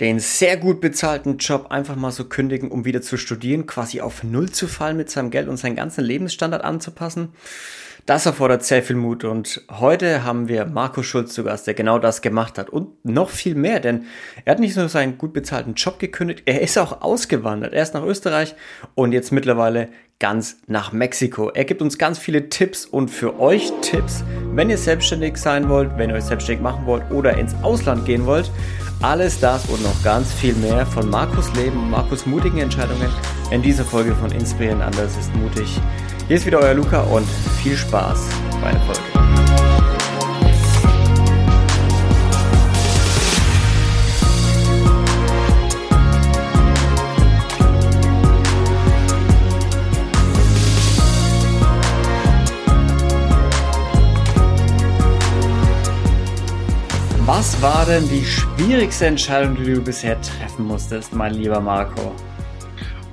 den sehr gut bezahlten Job einfach mal so kündigen, um wieder zu studieren, quasi auf Null zu fallen mit seinem Geld und seinen ganzen Lebensstandard anzupassen. Das erfordert sehr viel Mut und heute haben wir Markus Schulz zu Gast, der genau das gemacht hat und noch viel mehr, denn er hat nicht nur seinen gut bezahlten Job gekündigt, er ist auch ausgewandert. Er ist nach Österreich und jetzt mittlerweile ganz nach Mexiko. Er gibt uns ganz viele Tipps und für euch Tipps, wenn ihr selbstständig sein wollt, wenn ihr euch selbstständig machen wollt oder ins Ausland gehen wollt. Alles das und noch ganz viel mehr von Markus Leben und Markus mutigen Entscheidungen in dieser Folge von Inspirieren anders ist mutig. Hier ist wieder euer Luca und viel Spaß bei der Folge. Was war denn die schwierigste Entscheidung, die du bisher treffen musstest, mein lieber Marco?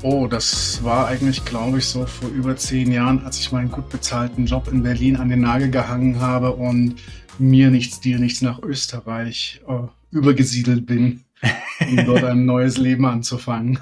Oh, das war eigentlich, glaube ich, so vor über zehn Jahren, als ich meinen gut bezahlten Job in Berlin an den Nagel gehangen habe und mir nichts, dir nichts nach Österreich äh, übergesiedelt bin, um dort ein neues Leben anzufangen.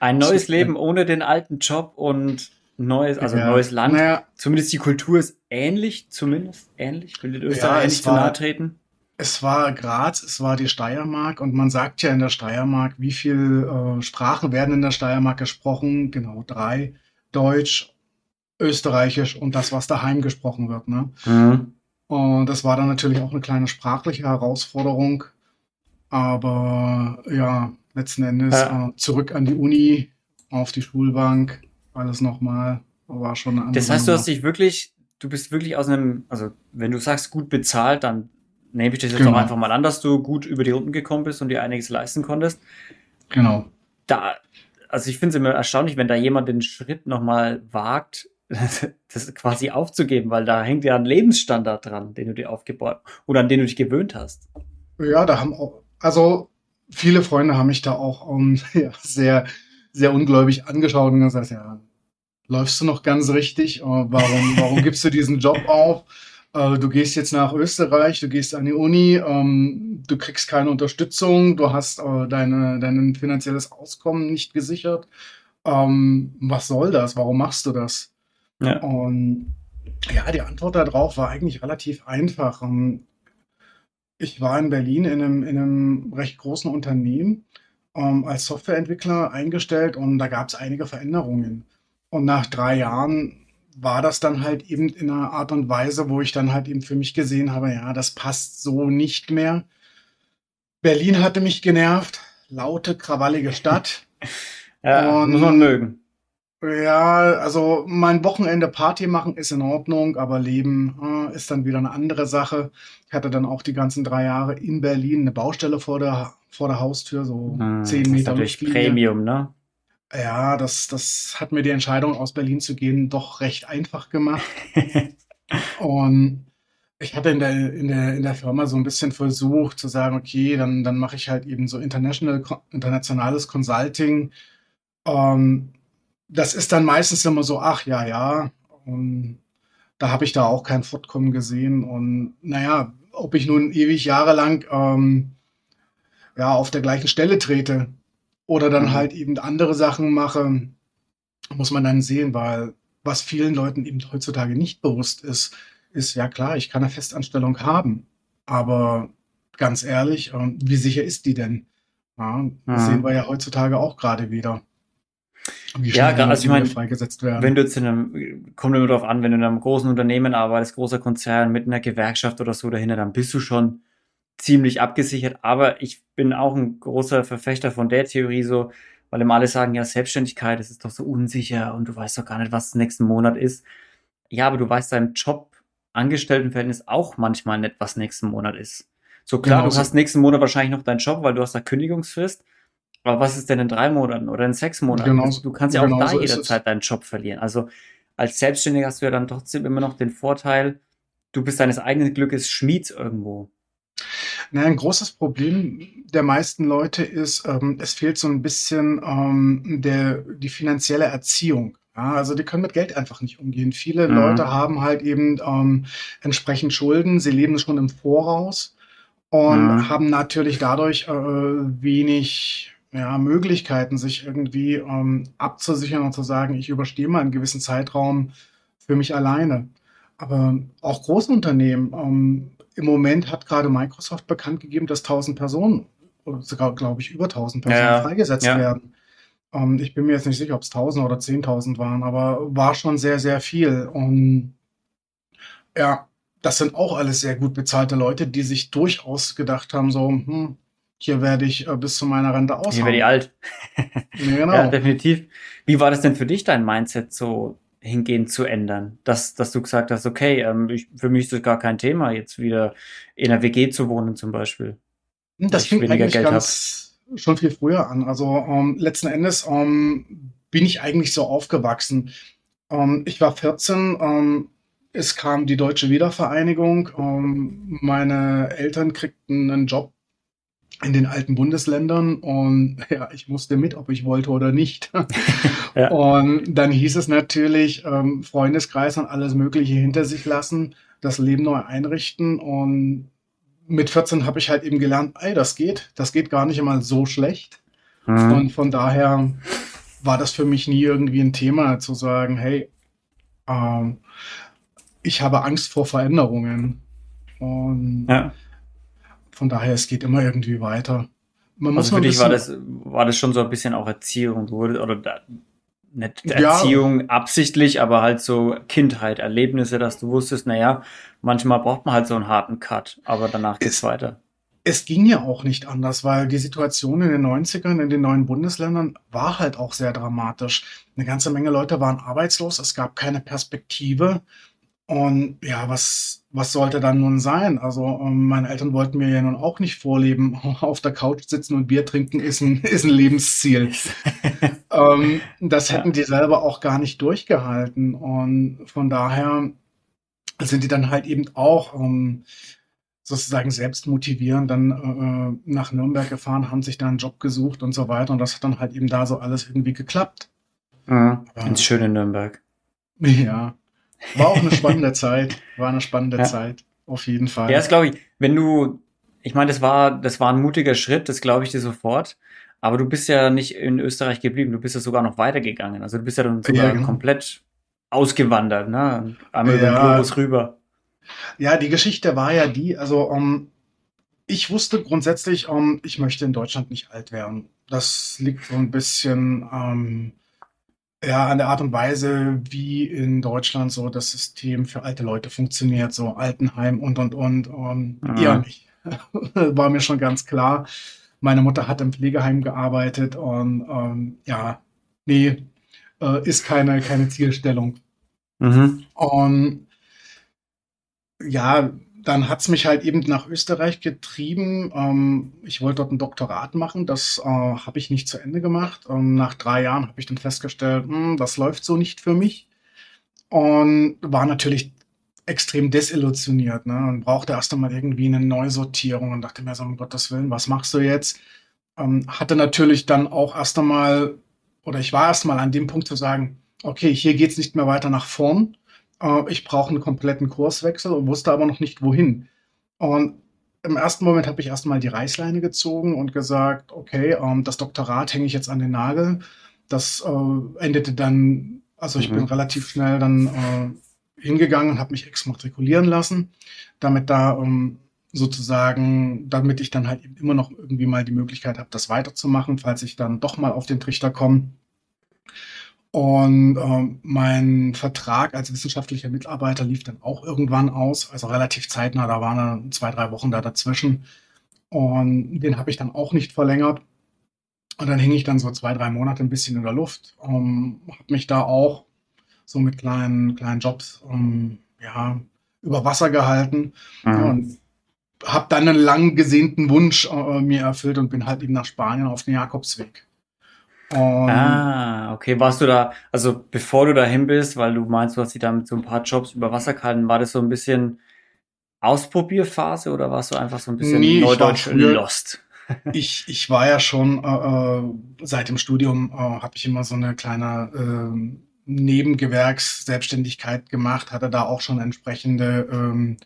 Ein neues so, Leben ohne den alten Job und neues, also ja, neues Land. Naja, zumindest die Kultur ist ähnlich, zumindest ähnlich. Will Österreich ja, nicht zu nahe treten? Es war Graz, es war die Steiermark und man sagt ja in der Steiermark, wie viele äh, Sprachen werden in der Steiermark gesprochen? Genau, drei. Deutsch, Österreichisch und das, was daheim gesprochen wird. Ne? Mhm. Und das war dann natürlich auch eine kleine sprachliche Herausforderung. Aber ja, letzten Endes ja. äh, zurück an die Uni, auf die Schulbank, alles nochmal. War schon eine Das heißt, du hast dich wirklich, du bist wirklich aus einem, also wenn du sagst gut bezahlt, dann nehme ich das jetzt genau. auch einfach mal an, dass du gut über die Runden gekommen bist und dir einiges leisten konntest. Genau. Da, also ich finde es immer erstaunlich, wenn da jemand den Schritt nochmal wagt, das quasi aufzugeben, weil da hängt ja ein Lebensstandard dran, den du dir aufgebaut oder an den du dich gewöhnt hast. Ja, da haben auch, also viele Freunde haben mich da auch um, ja, sehr, sehr ungläubig angeschaut und gesagt, ja, läufst du noch ganz richtig? Warum, warum gibst du diesen Job auf? Äh, du gehst jetzt nach Österreich, du gehst an die Uni, ähm, du kriegst keine Unterstützung, du hast äh, deine, dein finanzielles Auskommen nicht gesichert. Ähm, was soll das? Warum machst du das? Ja. Und ja, die Antwort darauf war eigentlich relativ einfach. Ähm, ich war in Berlin in einem, in einem recht großen Unternehmen ähm, als Softwareentwickler eingestellt und da gab es einige Veränderungen. Und nach drei Jahren war das dann halt eben in einer Art und Weise, wo ich dann halt eben für mich gesehen habe, ja, das passt so nicht mehr. Berlin hatte mich genervt, laute, krawallige Stadt. ja, und, muss man mögen. Ja, also mein Wochenende Party machen ist in Ordnung, aber Leben äh, ist dann wieder eine andere Sache. Ich hatte dann auch die ganzen drei Jahre in Berlin eine Baustelle vor der, vor der Haustür, so hm, zehn Meter. Das ist natürlich Premium, ne? Ja, das, das hat mir die Entscheidung, aus Berlin zu gehen, doch recht einfach gemacht. und ich hatte in der, in, der, in der Firma so ein bisschen versucht zu sagen, okay, dann, dann mache ich halt eben so international, internationales Consulting. Ähm, das ist dann meistens immer so, ach ja, ja. Und da habe ich da auch kein Fortkommen gesehen. Und naja, ob ich nun ewig jahrelang ähm, ja, auf der gleichen Stelle trete, oder dann mhm. halt eben andere Sachen mache, muss man dann sehen, weil was vielen Leuten eben heutzutage nicht bewusst ist, ist ja klar, ich kann eine Festanstellung haben, aber ganz ehrlich, ähm, wie sicher ist die denn? Ja, das mhm. sehen wir ja heutzutage auch gerade wieder. Wie ja, also ich meine, freigesetzt werden. wenn du jetzt in einem, kommt immer darauf an, wenn du in einem großen Unternehmen arbeitest, großer Konzern mit einer Gewerkschaft oder so dahinter, dann bist du schon ziemlich abgesichert. Aber ich bin auch ein großer Verfechter von der Theorie so, weil immer alle sagen, ja, Selbstständigkeit, das ist doch so unsicher und du weißt doch gar nicht, was nächsten Monat ist. Ja, aber du weißt deinem Job, Angestelltenverhältnis auch manchmal nicht, was nächsten Monat ist. So klar, genau. du hast nächsten Monat wahrscheinlich noch deinen Job, weil du hast da Kündigungsfrist. Aber was ist denn in drei Monaten oder in sechs Monaten? Genau, du kannst ja auch da so jederzeit deinen Job verlieren. Also als Selbstständiger hast du ja dann trotzdem immer noch den Vorteil, du bist deines eigenen Glückes Schmied irgendwo. Na, ein großes Problem der meisten Leute ist, ähm, es fehlt so ein bisschen ähm, der, die finanzielle Erziehung. Ja, also die können mit Geld einfach nicht umgehen. Viele mhm. Leute haben halt eben ähm, entsprechend Schulden, sie leben schon im Voraus und mhm. haben natürlich dadurch äh, wenig ja, Möglichkeiten, sich irgendwie ähm, abzusichern und zu sagen, ich überstehe mal einen gewissen Zeitraum für mich alleine. Aber auch große Unternehmen, ähm, im Moment hat gerade Microsoft bekannt gegeben, dass 1000 Personen, sogar glaube ich über 1000 Personen ja, freigesetzt ja. werden. Ähm, ich bin mir jetzt nicht sicher, ob es 1000 oder 10.000 waren, aber war schon sehr, sehr viel. Und ja, das sind auch alles sehr gut bezahlte Leute, die sich durchaus gedacht haben, so, hm, hier werde ich äh, bis zu meiner Rente aushalten. Hier werde ich alt. ja, genau. ja, definitiv. Wie war das denn für dich, dein Mindset so hingehend zu ändern? Dass, dass du gesagt hast, okay, ähm, ich, für mich ist das gar kein Thema, jetzt wieder in einer WG zu wohnen zum Beispiel. Das fing eigentlich Geld ganz hab. schon viel früher an. Also ähm, letzten Endes ähm, bin ich eigentlich so aufgewachsen. Ähm, ich war 14, ähm, es kam die deutsche Wiedervereinigung. Meine Eltern kriegten einen Job in den alten Bundesländern und ja, ich musste mit, ob ich wollte oder nicht. ja. Und dann hieß es natürlich, ähm, Freundeskreis und alles Mögliche hinter sich lassen, das Leben neu einrichten und mit 14 habe ich halt eben gelernt, ey, das geht, das geht gar nicht immer so schlecht. Mhm. Und von daher war das für mich nie irgendwie ein Thema zu sagen, hey, ähm, ich habe Angst vor Veränderungen. Und ja. Von daher, es geht immer irgendwie weiter. Man also für dich war das, war das schon so ein bisschen auch Erziehung, wurde, oder da, nicht Erziehung ja. absichtlich, aber halt so Kindheit, Erlebnisse, dass du wusstest, naja, manchmal braucht man halt so einen harten Cut, aber danach geht's es, weiter. Es ging ja auch nicht anders, weil die Situation in den 90ern in den neuen Bundesländern war halt auch sehr dramatisch. Eine ganze Menge Leute waren arbeitslos, es gab keine Perspektive und ja, was, was sollte dann nun sein? Also ähm, meine Eltern wollten mir ja nun auch nicht vorleben, auf der Couch sitzen und Bier trinken ist ein, ist ein Lebensziel. ähm, das hätten ja. die selber auch gar nicht durchgehalten. Und von daher sind die dann halt eben auch ähm, sozusagen selbst motivieren, dann äh, nach Nürnberg gefahren, haben sich da einen Job gesucht und so weiter. Und das hat dann halt eben da so alles irgendwie geklappt. Mhm. Ins schöne Nürnberg. Ja. War auch eine spannende Zeit. War eine spannende ja. Zeit. Auf jeden Fall. Ja, das glaube ich. Wenn du, ich meine, das war, das war ein mutiger Schritt, das glaube ich dir sofort. Aber du bist ja nicht in Österreich geblieben, du bist ja sogar noch weitergegangen. Also du bist ja dann sogar ja, genau. komplett ausgewandert, ne? Einmal ja. über den Globus rüber. Ja, die Geschichte war ja die, also um, ähm, ich wusste grundsätzlich, um, ähm, ich möchte in Deutschland nicht alt werden. Das liegt so ein bisschen ähm, ja, an der Art und Weise, wie in Deutschland so das System für alte Leute funktioniert, so Altenheim und und und. und ähm, eher nicht. War mir schon ganz klar. Meine Mutter hat im Pflegeheim gearbeitet und ähm, ja, nee, äh, ist keine, keine Zielstellung. Mhm. Und ja, dann hat's mich halt eben nach Österreich getrieben. Ähm, ich wollte dort ein Doktorat machen. Das äh, habe ich nicht zu Ende gemacht. Ähm, nach drei Jahren habe ich dann festgestellt, hm, das läuft so nicht für mich. Und war natürlich extrem desillusioniert. Ne? Und brauchte erst einmal irgendwie eine Neusortierung und dachte mir so, um Gottes Willen, was machst du jetzt? Ähm, hatte natürlich dann auch erst einmal, oder ich war erst mal an dem Punkt zu sagen, okay, hier geht's nicht mehr weiter nach vorn äh, ich brauche einen kompletten Kurswechsel und wusste aber noch nicht wohin. Und im ersten Moment habe ich erstmal die Reißleine gezogen und gesagt, okay, ähm, das Doktorat hänge ich jetzt an den Nagel. Das äh, endete dann, also ich mhm. bin relativ schnell dann äh, hingegangen und habe mich exmatrikulieren lassen, damit da ähm, sozusagen, damit ich dann halt immer noch irgendwie mal die Möglichkeit habe, das weiterzumachen, falls ich dann doch mal auf den Trichter komme. Und ähm, mein Vertrag als wissenschaftlicher Mitarbeiter lief dann auch irgendwann aus, also relativ zeitnah, da waren dann zwei, drei Wochen da dazwischen. Und den habe ich dann auch nicht verlängert. Und dann hing ich dann so zwei, drei Monate ein bisschen in der Luft. Ähm, habe mich da auch so mit kleinen, kleinen Jobs ähm, ja, über Wasser gehalten. Mhm. Und habe dann einen lang gesehnten Wunsch äh, mir erfüllt und bin halt eben nach Spanien auf den Jakobsweg. Und ah, okay. Warst du da, also bevor du dahin bist, weil du meinst, du hast dich da mit so ein paar Jobs über Wasser gehalten, war das so ein bisschen Ausprobierphase oder warst du einfach so ein bisschen nee, Neudeutsch lost? ich, ich war ja schon äh, äh seit dem Studium äh, habe ich immer so eine kleine äh, Nebengewerksselbstständigkeit gemacht, hatte da auch schon entsprechende ähm,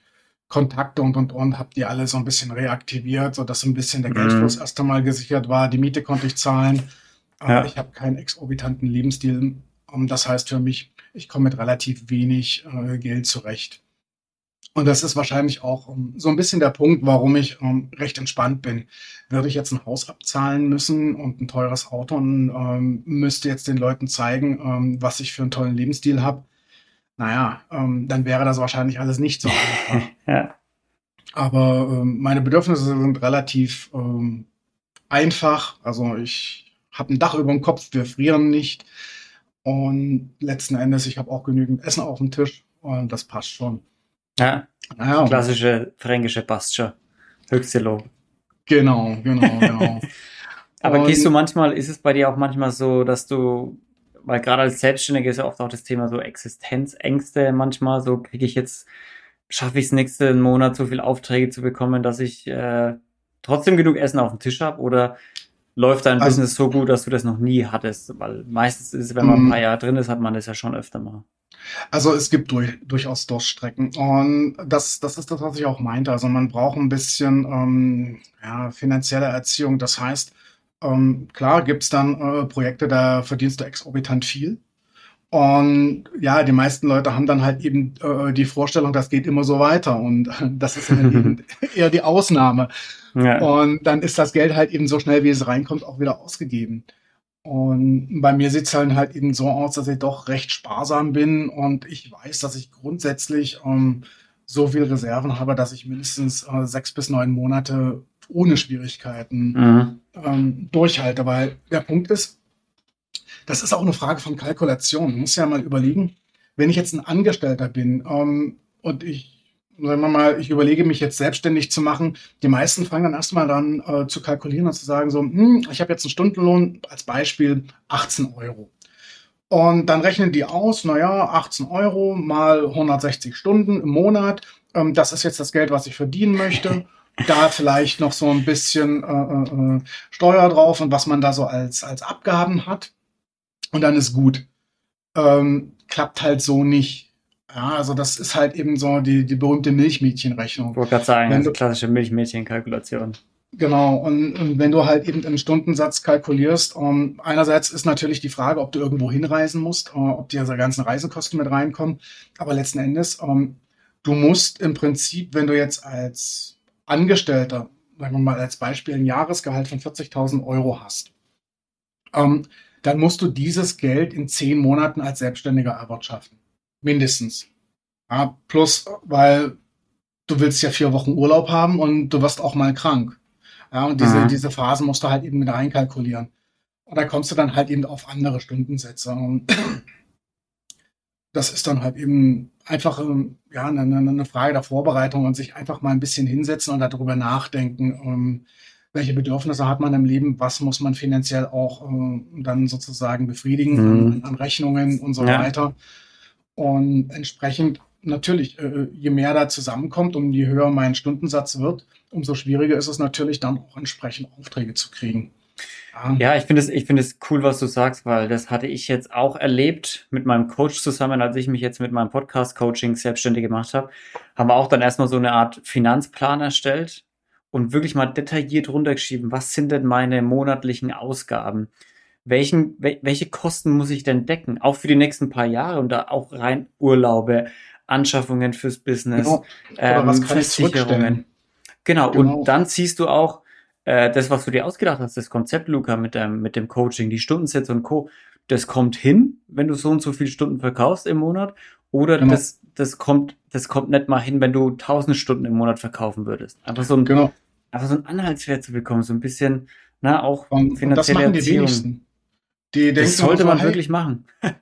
Kontakte und und und, habe die alle so ein bisschen reaktiviert, sodass ein bisschen der Geldfluss mhm. erst einmal gesichert war. Die Miete konnte ich zahlen. Ja. ich habe keinen exorbitanten Lebensstil. Das heißt für mich, ich komme mit relativ wenig äh, Geld zurecht. Und das ist wahrscheinlich auch um, so ein bisschen der Punkt, warum ich um, recht entspannt bin. Würde ich jetzt ein Haus abzahlen müssen und ein teures Auto und ähm, müsste jetzt den Leuten zeigen, ähm, was ich für einen tollen Lebensstil habe, naja, ähm, dann wäre das wahrscheinlich alles nicht so einfach. ja. Aber ähm, meine Bedürfnisse sind relativ ähm, einfach. Also ich habe ein Dach über dem Kopf, wir frieren nicht. Und letzten Endes, ich habe auch genügend Essen auf dem Tisch und das passt schon. Ja, ja. klassische fränkische Pastsche. Höchste Lob. Genau, genau, genau. Aber und, gehst du manchmal, ist es bei dir auch manchmal so, dass du, weil gerade als Selbstständiger ist ja oft auch das Thema so Existenzängste manchmal, so kriege ich jetzt, schaffe ich es nächsten Monat so viele Aufträge zu bekommen, dass ich äh, trotzdem genug Essen auf dem Tisch habe oder läuft dein also, Business so gut, dass du das noch nie hattest? Weil meistens ist, wenn man ein mhm. paar Jahre drin ist, hat man das ja schon öfter mal. Also es gibt durch, durchaus Durststrecken. Und das, das ist das, was ich auch meinte. Also man braucht ein bisschen ähm, ja, finanzielle Erziehung. Das heißt, ähm, klar gibt's dann äh, Projekte, da verdienst du exorbitant viel. Und ja, die meisten Leute haben dann halt eben äh, die Vorstellung, das geht immer so weiter. Und das ist eben eher die Ausnahme. Ja. Und dann ist das Geld halt eben so schnell, wie es reinkommt, auch wieder ausgegeben. Und bei mir sieht es halt, halt eben so aus, dass ich doch recht sparsam bin und ich weiß, dass ich grundsätzlich ähm, so viel Reserven habe, dass ich mindestens äh, sechs bis neun Monate ohne Schwierigkeiten mhm. ähm, durchhalte. Weil der Punkt ist, das ist auch eine Frage von Kalkulation. Man muss ja mal überlegen, wenn ich jetzt ein Angestellter bin ähm, und ich sagen wir mal, ich überlege mich jetzt selbstständig zu machen. Die meisten fangen dann erstmal dann äh, zu kalkulieren und zu sagen so, hm, ich habe jetzt einen Stundenlohn als Beispiel 18 Euro. Und dann rechnen die aus, naja, 18 Euro mal 160 Stunden im Monat. Ähm, das ist jetzt das Geld, was ich verdienen möchte. da vielleicht noch so ein bisschen äh, äh, äh, Steuer drauf und was man da so als, als Abgaben hat. Und dann ist gut. Ähm, klappt halt so nicht. Ja, also das ist halt eben so die, die berühmte Milchmädchenrechnung. Ich wollte gerade sagen, wenn also klassische Milchmädchenkalkulation. Genau, und, und, wenn du halt eben einen Stundensatz kalkulierst, um, ähm, einerseits ist natürlich die Frage, ob du irgendwo hinreisen musst, uh, ob diese ganzen Reisekosten mit reinkommen, aber letzten Endes, um, ähm, du musst im Prinzip, wenn du jetzt als Angestellter, sagen wir mal als Beispiel, ein Jahresgehalt von 40.000 Euro hast, um, ähm, dann musst du dieses Geld in zehn Monaten als Selbstständiger erwirtschaften. Mindestens. Ja, plus, weil du willst ja vier Wochen Urlaub haben und du wirst auch mal krank. Ja, und diese, mhm. diese Phasen musst du halt eben mit reinkalkulieren. Und da kommst du dann halt eben auf andere Stundensätze. Und das ist dann halt eben einfach ähm, ja, eine, eine Frage der Vorbereitung und sich einfach mal ein bisschen hinsetzen und darüber nachdenken, ähm, welche Bedürfnisse hat man im Leben, was muss man finanziell auch äh, dann sozusagen befriedigen mhm. an, an, Rechnungen und so ja. weiter. Und entsprechend natürlich, äh, je mehr da zusammenkommt und je höher mein Stundensatz wird, umso schwieriger ist es natürlich dann auch entsprechend Aufträge zu kriegen. Ja, ja ich finde es, ich finde es cool, was du sagst, weil das hatte ich jetzt auch erlebt mit meinem Coach zusammen, als ich mich jetzt mit meinem Podcast-Coaching selbstständig gemacht habe, haben wir auch dann erstmal so eine Art Finanzplan erstellt und wirklich mal detailliert runtergeschrieben, was sind denn meine monatlichen Ausgaben? welchen, welche Kosten muss ich denn decken? Auch für die nächsten paar Jahre und da auch rein Urlaube, Anschaffungen fürs Business, genau. ähm, Versicherungen. Genau. genau, und dann ziehst du auch äh, das, was du dir ausgedacht hast, das Konzept, Luca, mit dem, mit dem Coaching, die Stundensätze und Co., das kommt hin, wenn du so und so viele Stunden verkaufst im Monat, oder genau. das, das kommt, das kommt nicht mal hin, wenn du tausend Stunden im Monat verkaufen würdest. Einfach so ein, genau. Einfach so ein Anhaltswert zu bekommen, so ein bisschen, na, auch und, finanzielle und das machen die wenigsten. Die das sollte so, man hey, wirklich machen.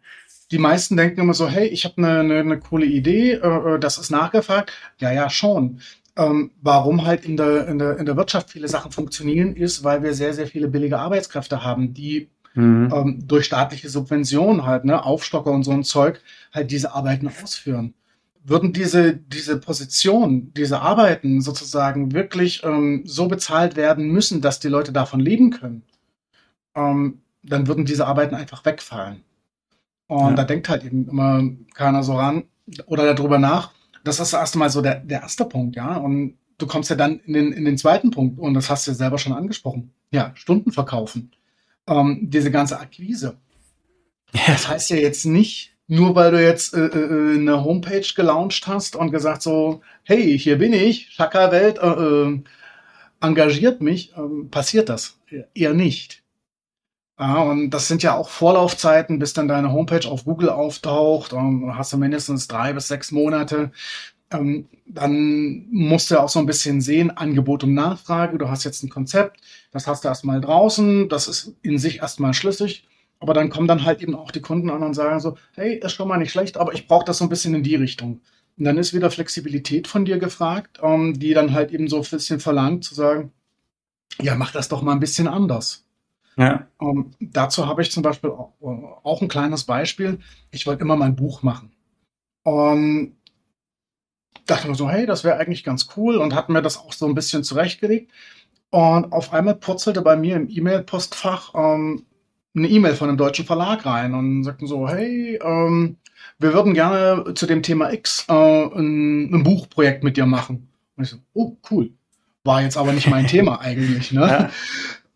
die meisten denken immer so, hey, ich habe eine, eine, eine coole Idee, äh, äh, das ist nachgefragt. Ja, ja, schon. Ähm, warum halt in der, in, der, in der Wirtschaft viele Sachen funktionieren, ist, weil wir sehr, sehr viele billige Arbeitskräfte haben, die mhm. ähm, durch staatliche Subventionen halt, ne, Aufstocker und so ein Zeug, halt diese Arbeiten ausführen. Würden diese, diese Position, diese Arbeiten sozusagen wirklich ähm, so bezahlt werden müssen, dass die Leute davon leben können, ähm, dann würden diese Arbeiten einfach wegfallen. Und ja. da denkt halt eben immer keiner so ran oder darüber nach, Das ist erst mal so der, der erste Punkt, ja. Und du kommst ja dann in den, in den zweiten Punkt, und das hast du ja selber schon angesprochen. Ja, Stunden verkaufen. Ähm, diese ganze Akquise. Das heißt ja jetzt nicht, nur weil du jetzt äh, äh, eine Homepage gelauncht hast und gesagt so, hey, hier bin ich, Schackerwelt äh, äh, engagiert mich, äh, passiert das eher nicht. Ja, und das sind ja auch Vorlaufzeiten, bis dann deine Homepage auf Google auftaucht. Hast du mindestens drei bis sechs Monate. Ähm, dann musst du auch so ein bisschen sehen, Angebot und Nachfrage. Du hast jetzt ein Konzept, das hast du erstmal draußen, das ist in sich erstmal schlüssig. Aber dann kommen dann halt eben auch die Kunden an und sagen so, hey, ist schon mal nicht schlecht, aber ich brauche das so ein bisschen in die Richtung. Und dann ist wieder Flexibilität von dir gefragt, ähm, die dann halt eben so ein bisschen verlangt zu sagen, ja, mach das doch mal ein bisschen anders. Ja. Ähm, dazu habe ich zum Beispiel auch, äh, auch, ein kleines Beispiel. Ich wollte immer mein Buch machen. Und dachte mir so, hey, das wäre eigentlich ganz cool und hatte mir das auch so ein bisschen zurechtgelegt. Und auf einmal purzelte bei mir im E-Mail-Postfach ähm, eine E-Mail von einem deutschen Verlag rein und sagten so, hey, ähm, wir würden gerne zu dem Thema X äh, ein, ein, Buchprojekt mit dir machen. Und ich so, oh, cool. War jetzt aber nicht mein Thema eigentlich. Ne? Ja.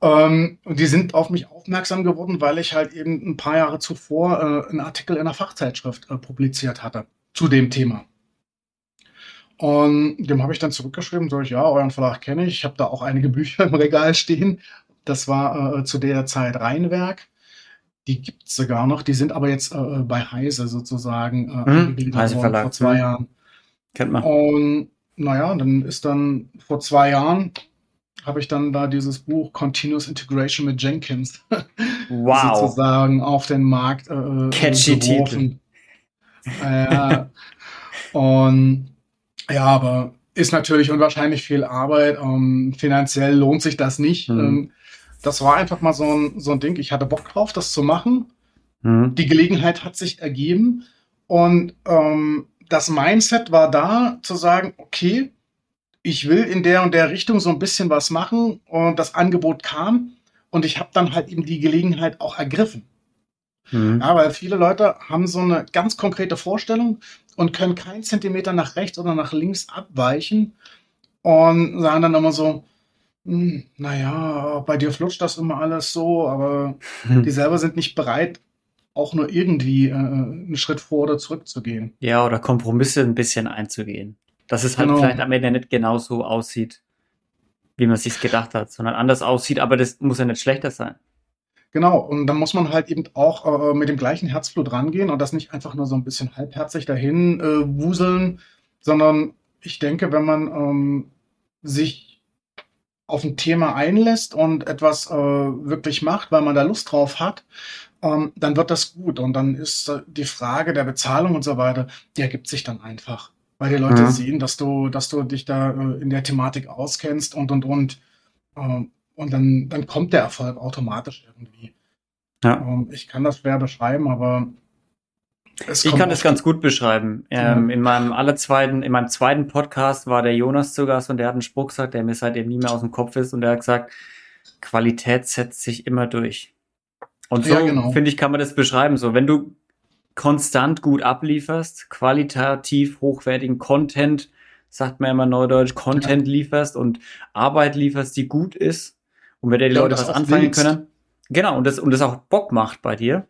Ähm, und die sind auf mich aufmerksam geworden, weil ich halt eben ein paar Jahre zuvor äh, einen Artikel in einer Fachzeitschrift äh, publiziert hatte zu dem Thema. Und dem habe ich dann zurückgeschrieben, so ich, ja, euren Verlag kenne ich. Ich habe da auch einige Bücher im Regal stehen. Das war äh, zu der Zeit Rheinwerk. Die gibt es sogar noch. Die sind aber jetzt äh, bei Heise sozusagen äh, mhm. Heise Verlag. vor zwei Jahren. Kennt man. Und naja, dann ist dann vor zwei Jahren habe ich dann da dieses Buch Continuous Integration mit Jenkins wow. sozusagen auf den Markt äh, Catchy geworfen. Titel. Äh, und ja, aber ist natürlich unwahrscheinlich viel Arbeit. Ähm, finanziell lohnt sich das nicht. Mhm. Ähm, das war einfach mal so ein, so ein Ding. Ich hatte Bock drauf, das zu machen. Mhm. Die Gelegenheit hat sich ergeben. Und ähm, das Mindset war da, zu sagen, okay, ich will in der und der Richtung so ein bisschen was machen und das Angebot kam und ich habe dann halt eben die Gelegenheit auch ergriffen. Mhm. Ja, weil viele Leute haben so eine ganz konkrete Vorstellung und können keinen Zentimeter nach rechts oder nach links abweichen und sagen dann immer so, naja, bei dir flutscht das immer alles so, aber mhm. die selber sind nicht bereit, auch nur irgendwie äh, einen Schritt vor oder zurück zu gehen. Ja, oder Kompromisse ein bisschen einzugehen. Dass es halt genau. vielleicht am Ende nicht genauso aussieht, wie man sich gedacht hat, sondern anders aussieht, aber das muss ja nicht schlechter sein. Genau, und dann muss man halt eben auch äh, mit dem gleichen Herzblut rangehen und das nicht einfach nur so ein bisschen halbherzig dahin äh, wuseln, sondern ich denke, wenn man ähm, sich auf ein Thema einlässt und etwas äh, wirklich macht, weil man da Lust drauf hat, ähm, dann wird das gut. Und dann ist äh, die Frage der Bezahlung und so weiter, die ergibt sich dann einfach weil die Leute mhm. sehen, dass du, dass du dich da äh, in der Thematik auskennst und und und. Äh, und dann, dann kommt der Erfolg automatisch irgendwie. Ja. Ähm, ich kann das schwer beschreiben, aber ich kann das ganz gut beschreiben. Ähm, in meinem allerzweiten, in meinem zweiten Podcast war der Jonas zu Gast und der hat einen Spruch gesagt, der mir seitdem nie mehr aus dem Kopf ist und der hat gesagt, Qualität setzt sich immer durch. Und so, ja, genau. finde ich, kann man das beschreiben. So, wenn du konstant gut ablieferst, qualitativ hochwertigen Content, sagt man immer neudeutsch, Content ja. lieferst und Arbeit lieferst, die gut ist und mit der die ja, Leute was anfangen willst. können. Genau, und das, und das auch Bock macht bei dir,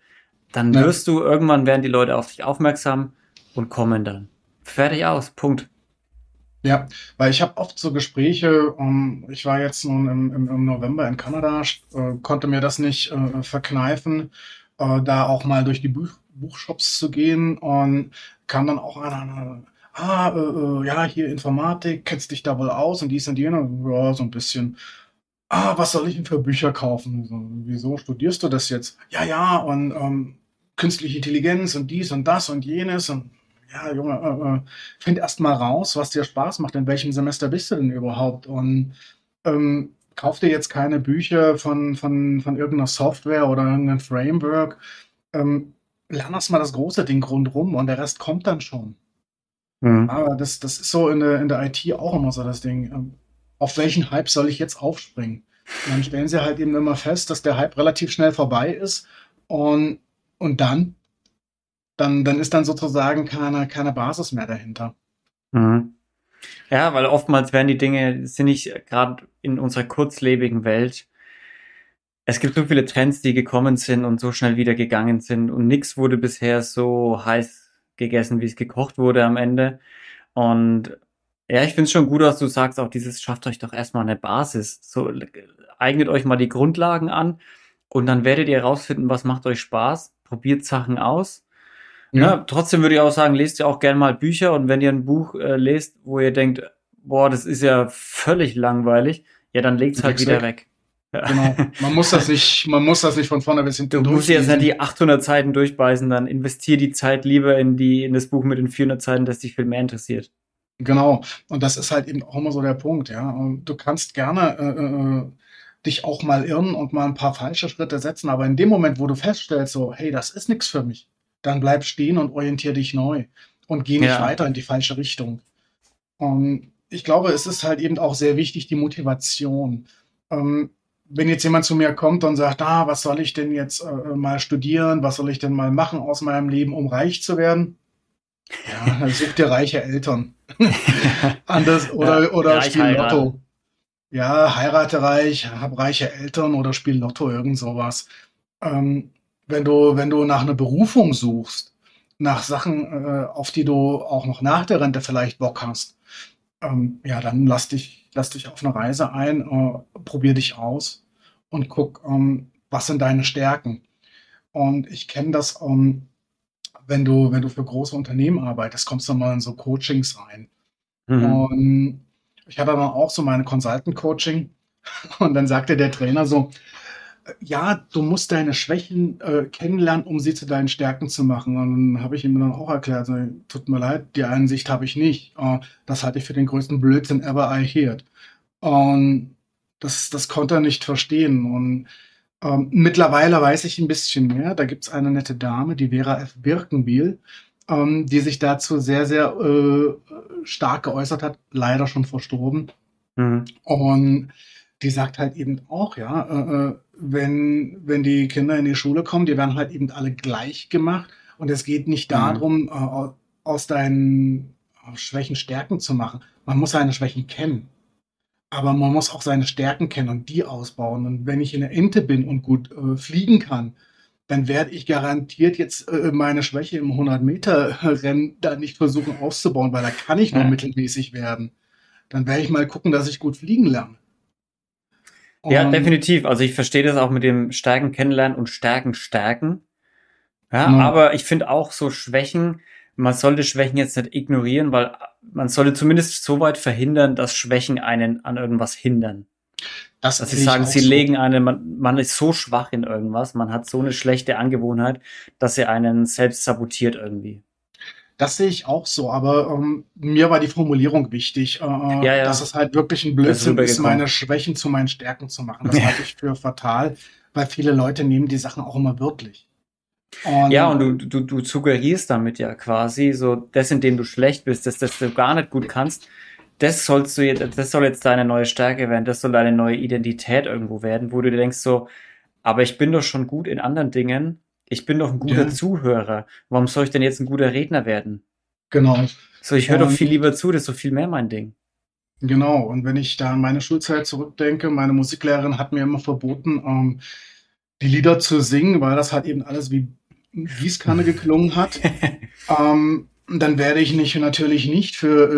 dann ja. wirst du irgendwann werden die Leute auf dich aufmerksam und kommen dann. Fertig aus, Punkt. Ja, weil ich habe oft so Gespräche, um, ich war jetzt nun im, im, im November in Kanada, äh, konnte mir das nicht äh, verkneifen, äh, da auch mal durch die Buch Buchshops zu gehen und kam dann auch einer, ah, äh, äh, ja, hier Informatik, kennst dich da wohl aus und dies und jene, ja, so ein bisschen. Ah, was soll ich denn für Bücher kaufen? So, wieso studierst du das jetzt? Ja, ja, und ähm, künstliche Intelligenz und dies und das und jenes und ja, Junge, äh, äh, find erst mal raus, was dir Spaß macht. In welchem Semester bist du denn überhaupt? Und ähm, kauf dir jetzt keine Bücher von, von, von irgendeiner Software oder irgendeinem Framework. Ähm, lern erstmal das große Ding rundrum und der Rest kommt dann schon. Mhm. Aber das, das ist so in der, in der IT auch immer so das Ding. Ähm, auf welchen Hype soll ich jetzt aufspringen? Und dann stellen sie halt eben immer fest, dass der Hype relativ schnell vorbei ist und, und dann, dann, dann ist dann sozusagen keine, keine Basis mehr dahinter. Mhm. Ja, weil oftmals werden die Dinge, sind nicht gerade in unserer kurzlebigen Welt. Es gibt so viele Trends, die gekommen sind und so schnell wieder gegangen sind und nichts wurde bisher so heiß gegessen, wie es gekocht wurde am Ende. Und ja, ich finde es schon gut, dass du sagst, auch dieses schafft euch doch erstmal eine Basis. So eignet euch mal die Grundlagen an und dann werdet ihr herausfinden, was macht euch Spaß, probiert Sachen aus. Ja. ja. trotzdem würde ich auch sagen, lest ihr auch gerne mal Bücher und wenn ihr ein Buch äh, lest, wo ihr denkt, boah, das ist ja völlig langweilig, ja, dann legt's halt wieder weg. weg. Genau. Man muss das nicht, man muss das nicht von vorne bis hinten Du musst jetzt nicht die 800 Seiten durchbeißen, dann investier die Zeit lieber in die, in das Buch mit den 400 Seiten, das dich viel mehr interessiert. Genau. Und das ist halt eben auch immer so der Punkt, ja. Du kannst gerne äh, äh, dich auch mal irren und mal ein paar falsche Schritte setzen, aber in dem Moment, wo du feststellst, so, hey, das ist nichts für mich, dann bleib stehen und orientier dich neu und geh nicht ja. weiter in die falsche Richtung. Und ich glaube, es ist halt eben auch sehr wichtig, die Motivation. Ähm, wenn jetzt jemand zu mir kommt und sagt, ah, was soll ich denn jetzt äh, mal studieren, was soll ich denn mal machen aus meinem Leben, um reich zu werden? Ja, dann such dir reiche Eltern. Anders, oder ja, oder spiel heiraten. Lotto. Ja, heirate reich, hab reiche Eltern oder spiel Lotto, irgend sowas. Ähm, wenn du, wenn du nach einer Berufung suchst, nach Sachen, äh, auf die du auch noch nach der Rente vielleicht Bock hast, ähm, ja, dann lass dich, lass dich auf eine Reise ein, äh, probier dich aus und guck, ähm, was sind deine Stärken. Und ich kenne das, ähm, wenn du, wenn du für große Unternehmen arbeitest, kommst du mal in so Coachings rein. Mhm. Und ich hatte dann auch so meine Consultant-Coaching und dann sagte der Trainer so, ja, du musst deine Schwächen äh, kennenlernen, um sie zu deinen Stärken zu machen. Und dann habe ich ihm dann auch erklärt, so, tut mir leid, die Einsicht habe ich nicht. Uh, das halte ich für den größten Blödsinn ever I heard. Und das, das konnte er nicht verstehen. Und ähm, mittlerweile weiß ich ein bisschen mehr. Da gibt es eine nette Dame, die Vera F. Birkenbiel, ähm, die sich dazu sehr, sehr äh, stark geäußert hat, leider schon verstorben. Mhm. Und die sagt halt eben auch, ja, äh, äh, wenn, wenn die Kinder in die Schule kommen, die werden halt eben alle gleich gemacht. Und es geht nicht mhm. darum, äh, aus deinen Schwächen Stärken zu machen. Man muss seine Schwächen kennen. Aber man muss auch seine Stärken kennen und die ausbauen. Und wenn ich in der Ente bin und gut äh, fliegen kann, dann werde ich garantiert jetzt äh, meine Schwäche im 100-Meter-Rennen da nicht versuchen auszubauen, weil da kann ich nur ja. mittelmäßig werden. Dann werde ich mal gucken, dass ich gut fliegen lerne. Und ja, definitiv. Also ich verstehe das auch mit dem Stärken kennenlernen und Stärken stärken. Ja, mhm. aber ich finde auch so Schwächen, man sollte Schwächen jetzt nicht ignorieren, weil man sollte zumindest so weit verhindern, dass Schwächen einen an irgendwas hindern. Das dass sie sagen, sie so. legen einen, man, man ist so schwach in irgendwas, man hat so eine schlechte Angewohnheit, dass sie einen selbst sabotiert irgendwie. Das sehe ich auch so, aber ähm, mir war die Formulierung wichtig, äh, ja, ja. dass es halt wirklich ein Blödsinn ist, ist, meine Schwächen zu meinen Stärken zu machen. Das halte ich für fatal, weil viele Leute nehmen die Sachen auch immer wörtlich. Und ja, und du, du, du suggerierst damit ja quasi so, das, in dem du schlecht bist, das, das du gar nicht gut kannst, das sollst du jetzt, das soll jetzt deine neue Stärke werden, das soll deine neue Identität irgendwo werden, wo du dir denkst so, aber ich bin doch schon gut in anderen Dingen, ich bin doch ein guter ja. Zuhörer, warum soll ich denn jetzt ein guter Redner werden? Genau. So, ich höre doch viel lieber zu, das ist so viel mehr mein Ding. Genau, und wenn ich da an meine Schulzeit zurückdenke, meine Musiklehrerin hat mir immer verboten, ähm, die Lieder zu singen, weil das halt eben alles wie Gießkanne geklungen hat. ähm, dann werde ich mich natürlich nicht für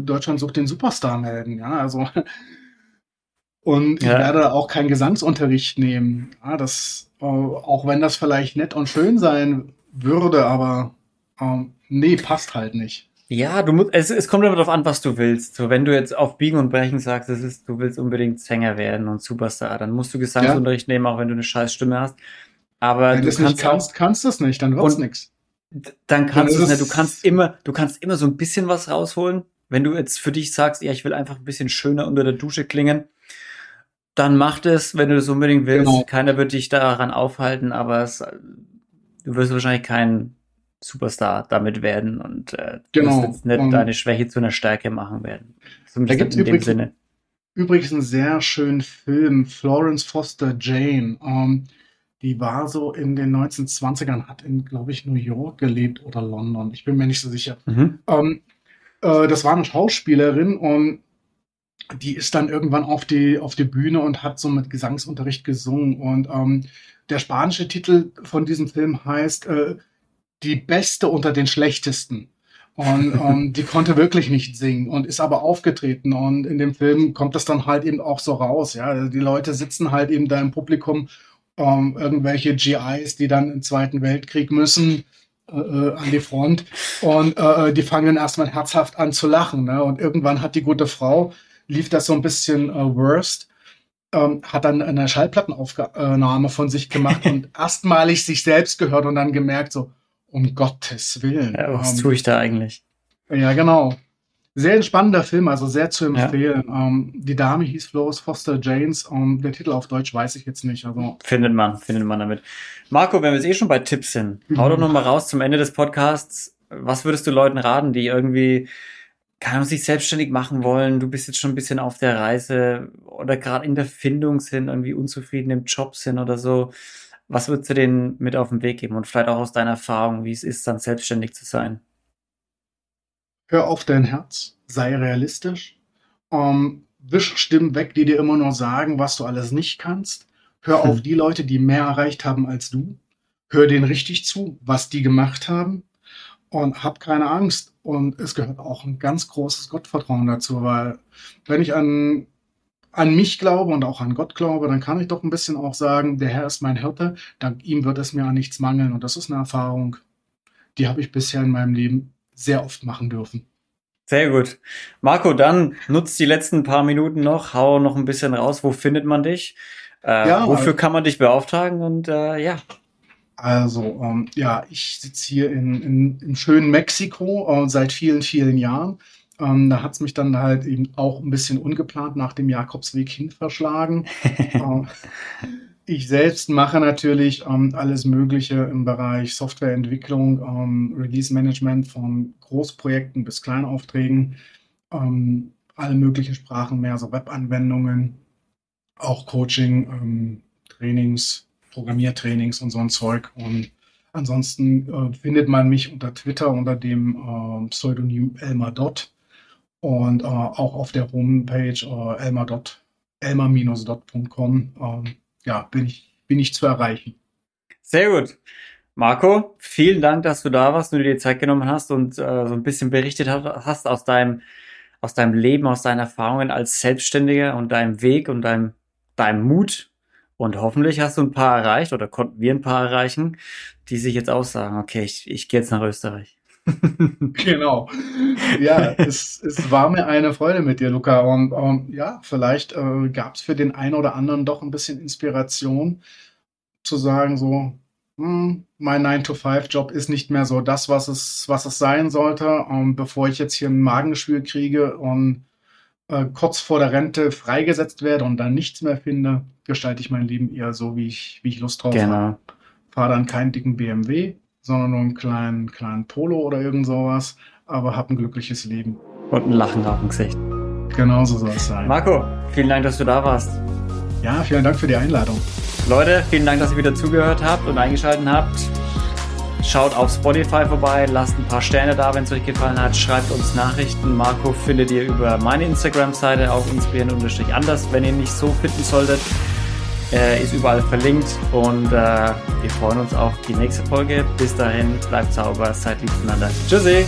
äh, Deutschland sucht den Superstar melden. Ja, also und ich ja. werde auch keinen Gesangsunterricht nehmen. Ja, das, äh, auch wenn das vielleicht nett und schön sein würde, aber ähm, nee, passt halt nicht. Ja, du musst, es, es kommt immer darauf an, was du willst. So, wenn du jetzt auf Biegen und Brechen sagst, das ist, du willst unbedingt Sänger werden und Superstar, dann musst du Gesangsunterricht ja. nehmen, auch wenn du eine scheiß Stimme hast. Aber wenn du es nicht kannst, auch, kannst du es nicht, dann wird's nichts. Dann kannst du es nicht. Du kannst immer, du kannst immer so ein bisschen was rausholen. Wenn du jetzt für dich sagst, ja, ich will einfach ein bisschen schöner unter der Dusche klingen, dann mach das, wenn du das unbedingt willst. Genau. Keiner wird dich daran aufhalten, aber es, du wirst wahrscheinlich kein Superstar damit werden und äh, genau. jetzt nicht und deine Schwäche zu einer Stärke machen werden. Zumindest da gibt's in übrigens, dem Sinne. Übrigens einen sehr schönen Film, Florence Foster Jane. Ähm, die war so in den 1920ern, hat in, glaube ich, New York gelebt oder London. Ich bin mir nicht so sicher. Mhm. Ähm, Äh, das war eine Schauspielerin und die ist dann irgendwann auf die, auf die Bühne und hat so mit Gesangsunterricht gesungen. Und ähm, der spanische Titel von diesem Film heißt äh, Die Beste unter den Schlechtesten. Und ähm, die konnte wirklich nicht singen und ist aber aufgetreten. Und in dem Film kommt das dann halt eben auch so raus. Ja, also die Leute sitzen halt eben da im Publikum, ähm, irgendwelche GIs, die dann im Zweiten Weltkrieg müssen. Äh, äh, an die Front und äh, die fangen erstmal herzhaft an zu lachen. Ne? Und irgendwann hat die gute Frau, lief das so ein bisschen äh, worst, ähm, hat dann eine Schallplattenaufnahme von sich gemacht und erstmalig sich selbst gehört und dann gemerkt, so, um Gottes Willen. Ja, was ähm, tue ich da eigentlich? Ja, genau. Sehr spannender Film, also sehr zu empfehlen. Ja. Ähm, die Dame hieß Flores Foster Janes. Um, der Titel auf Deutsch weiß ich jetzt nicht. Also findet man, findet man damit. Marco, wenn wir jetzt eh schon bei Tipps sind, mhm. hau doch noch mal raus zum Ende des Podcasts. Was würdest du Leuten raten, die irgendwie keine Ahnung, sich selbstständig machen wollen? Du bist jetzt schon ein bisschen auf der Reise oder gerade in der Findung sind, irgendwie unzufrieden im Job sind oder so. Was würdest du denen mit auf den Weg geben und vielleicht auch aus deiner Erfahrung, wie es ist, dann selbstständig zu sein? Hör auf dein Herz, sei realistisch. Ähm, wisch Stimmen weg, die dir immer nur sagen, was du alles nicht kannst. Hör hm. auf die Leute, die mehr erreicht haben als du. Hör denen richtig zu, was die gemacht haben. Und hab keine Angst. Und es gehört auch ein ganz großes Gottvertrauen dazu, weil wenn ich an, an mich glaube und auch an Gott glaube, dann kann ich doch ein bisschen auch sagen, der Herr ist mein Hirte, dank ihm wird es mir an nichts mangeln. Und das ist eine Erfahrung, die habe ich bisher in meinem Leben sehr oft machen dürfen. Sehr gut. Marco, dann nutzt die letzten paar Minuten noch, hau noch ein bisschen raus. Wo findet man dich? Äh, ja, wofür also, kann man dich beauftragen? Und äh, ja. Also, ähm, ja, ich sitze hier in, in, im schönen Mexiko äh, seit vielen, vielen Jahren. Ähm, da hat es mich dann halt eben auch ein bisschen ungeplant nach dem Jakobsweg hin verschlagen. äh, ich selbst mache natürlich ähm, alles Mögliche im Bereich Softwareentwicklung, ähm, Release-Management von Großprojekten bis Kleinaufträgen, ähm, alle möglichen Sprachen mehr, so Webanwendungen, auch Coaching, ähm, Trainings, Programmiertrainings und so ein Zeug. Und ansonsten äh, findet man mich unter Twitter unter dem äh, Pseudonym Elmar Dot und äh, auch auf der Homepage äh, elmar-dot, elmar-dot.com ja, bin ich, bin ich zu erreichen. Sehr gut. Marco, vielen Dank, dass du da warst und dir die Zeit genommen hast und äh, so ein bisschen berichtet hast aus deinem, aus deinem Leben, aus deinen Erfahrungen als Selbstständiger und deinem Weg und deinem, deinem Mut. Und hoffentlich hast du ein paar erreicht oder konnten wir ein paar erreichen, die sich jetzt auch sagen, okay, ich, ich gehe jetzt nach Österreich. genau. Ja, es, es war mir eine Freude mit dir, Luca. Und um, ja, vielleicht äh, gab es für den einen oder anderen doch ein bisschen Inspiration zu sagen, so, hm, mein 9-to-5-Job ist nicht mehr so das, was es, was es sein sollte. Und bevor ich jetzt hier ein Magengeschwür kriege und äh, kurz vor der Rente freigesetzt werde und dann nichts mehr finde, gestalte ich mein Leben eher so, wie ich, wie ich Lust drauf genau. habe. Fahre dann keinen dicken BMW, sondern nur einen kleinen, kleinen Polo oder irgend sowas, aber hab ein glückliches Leben. Und ein Lachen auf dem Gesicht. Genau so soll es sein. Marco, vielen Dank, dass du da warst. Ja, vielen Dank für die Einladung. Leute, vielen Dank, dass ihr wieder zugehört habt und eingeschaltet habt. Schaut auf Spotify vorbei, lasst ein paar Sterne da, wenn es euch gefallen hat. Schreibt uns Nachrichten. Marco findet ihr über meine Instagram-Seite auf inspirieren-anders, wenn ihr nicht so finden solltet. Äh, ist überall verlinkt und äh, wir freuen uns auf die nächste Folge. Bis dahin, bleibt sauber, seid lieb zueinander. Tschüssi!